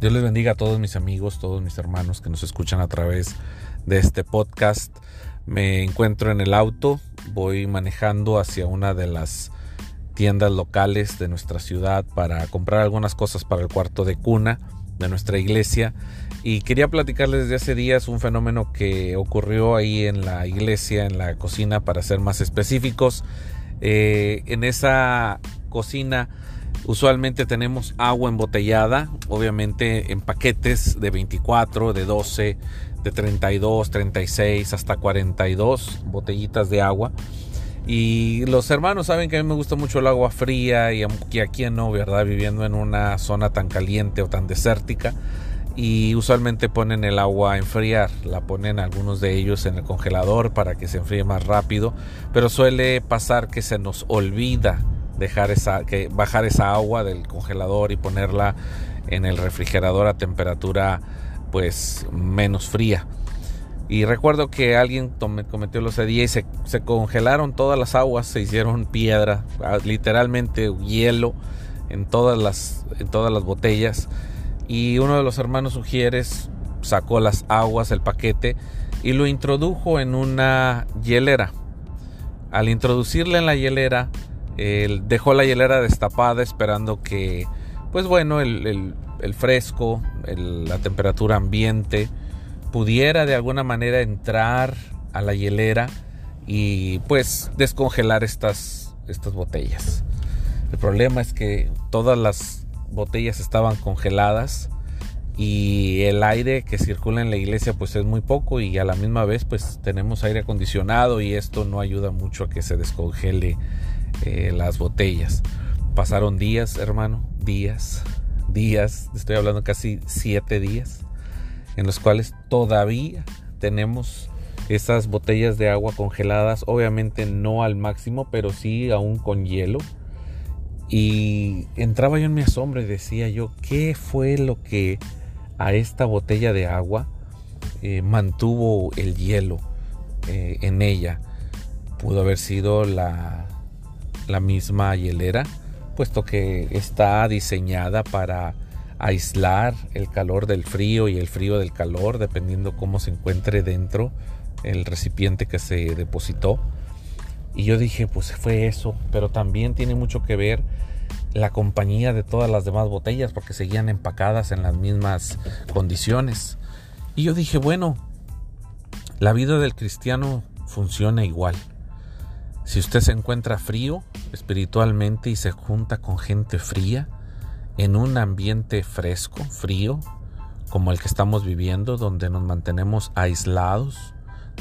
Dios les bendiga a todos mis amigos, todos mis hermanos que nos escuchan a través de este podcast. Me encuentro en el auto, voy manejando hacia una de las tiendas locales de nuestra ciudad para comprar algunas cosas para el cuarto de cuna de nuestra iglesia y quería platicarles desde hace días un fenómeno que ocurrió ahí en la iglesia, en la cocina para ser más específicos. Eh, en esa cocina Usualmente tenemos agua embotellada, obviamente en paquetes de 24, de 12, de 32, 36, hasta 42 botellitas de agua. Y los hermanos saben que a mí me gusta mucho el agua fría y aquí no, ¿verdad? Viviendo en una zona tan caliente o tan desértica. Y usualmente ponen el agua a enfriar, la ponen algunos de ellos en el congelador para que se enfríe más rápido. Pero suele pasar que se nos olvida dejar esa, que bajar esa agua del congelador y ponerla en el refrigerador a temperatura pues menos fría. Y recuerdo que alguien cometió los día y se, se, congelaron todas las aguas, se hicieron piedra, ah, literalmente hielo en todas las, en todas las botellas. Y uno de los hermanos sugieres sacó las aguas, el paquete, y lo introdujo en una hielera. Al introducirla en la hielera, dejó la hielera destapada esperando que, pues bueno, el, fresco, la temperatura ambiente pudiera de alguna manera entrar a la hielera y pues descongelar estas, estas botellas. El problema es que todas las botellas estaban congeladas y el aire que circula en la iglesia pues es muy poco y a la misma vez pues tenemos aire acondicionado y esto no ayuda mucho a que se descongele eh, las botellas. Pasaron días, hermano, días, días, estoy hablando casi siete días, en los cuales todavía tenemos esas botellas de agua congeladas, obviamente no al máximo, pero sí aún con hielo. Y entraba yo en mi asombro y decía yo, ¿qué fue lo que a esta botella de agua eh, mantuvo el hielo eh, en ella? Pudo haber sido la, la misma hielera, puesto que está diseñada para aislar el calor del frío y el frío del calor, dependiendo cómo se encuentre dentro el recipiente que se depositó. Y yo dije, pues fue eso, pero también tiene mucho que ver la compañía de todas las demás botellas, porque seguían empacadas en las mismas condiciones. Y yo dije, bueno, la vida del cristiano funciona igual. Si usted se encuentra frío espiritualmente y se junta con gente fría, en un ambiente fresco, frío, como el que estamos viviendo, donde nos mantenemos aislados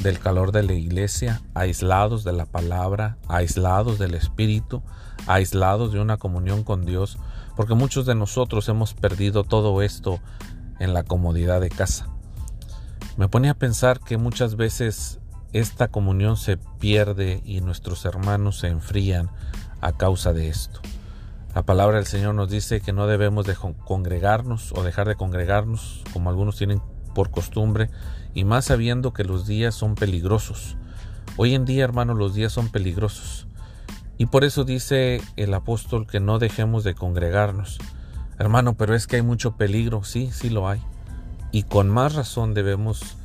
del calor de la iglesia, aislados de la palabra, aislados del Espíritu, aislados de una comunión con Dios, porque muchos de nosotros hemos perdido todo esto en la comodidad de casa. Me pone a pensar que muchas veces esta comunión se pierde y nuestros hermanos se enfrían a causa de esto. La palabra del Señor nos dice que no debemos de congregarnos o dejar de congregarnos como algunos tienen por costumbre y más sabiendo que los días son peligrosos. Hoy en día, hermanos, los días son peligrosos. Y por eso dice el apóstol que no dejemos de congregarnos. Hermano, pero es que hay mucho peligro. Sí, sí lo hay. Y con más razón debemos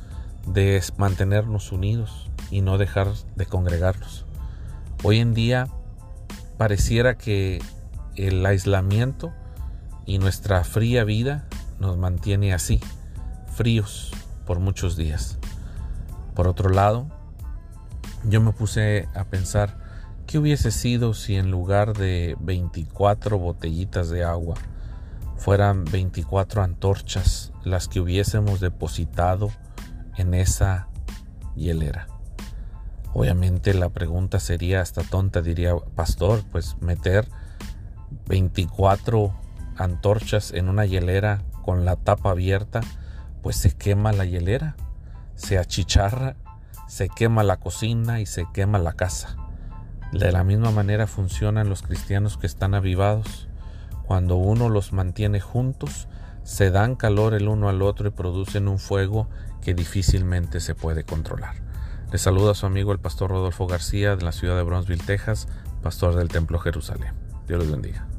de mantenernos unidos y no dejar de congregarnos. Hoy en día pareciera que el aislamiento y nuestra fría vida nos mantiene así, fríos por muchos días. Por otro lado, yo me puse a pensar qué hubiese sido si en lugar de 24 botellitas de agua fueran 24 antorchas las que hubiésemos depositado en esa hielera. Obviamente la pregunta sería hasta tonta, diría pastor, pues meter 24 antorchas en una hielera con la tapa abierta, pues se quema la hielera, se achicharra, se quema la cocina y se quema la casa. De la misma manera funcionan los cristianos que están avivados. Cuando uno los mantiene juntos, se dan calor el uno al otro y producen un fuego que difícilmente se puede controlar. Le saluda su amigo el pastor Rodolfo García de la ciudad de Bronzeville, Texas, pastor del Templo Jerusalén. Dios les bendiga.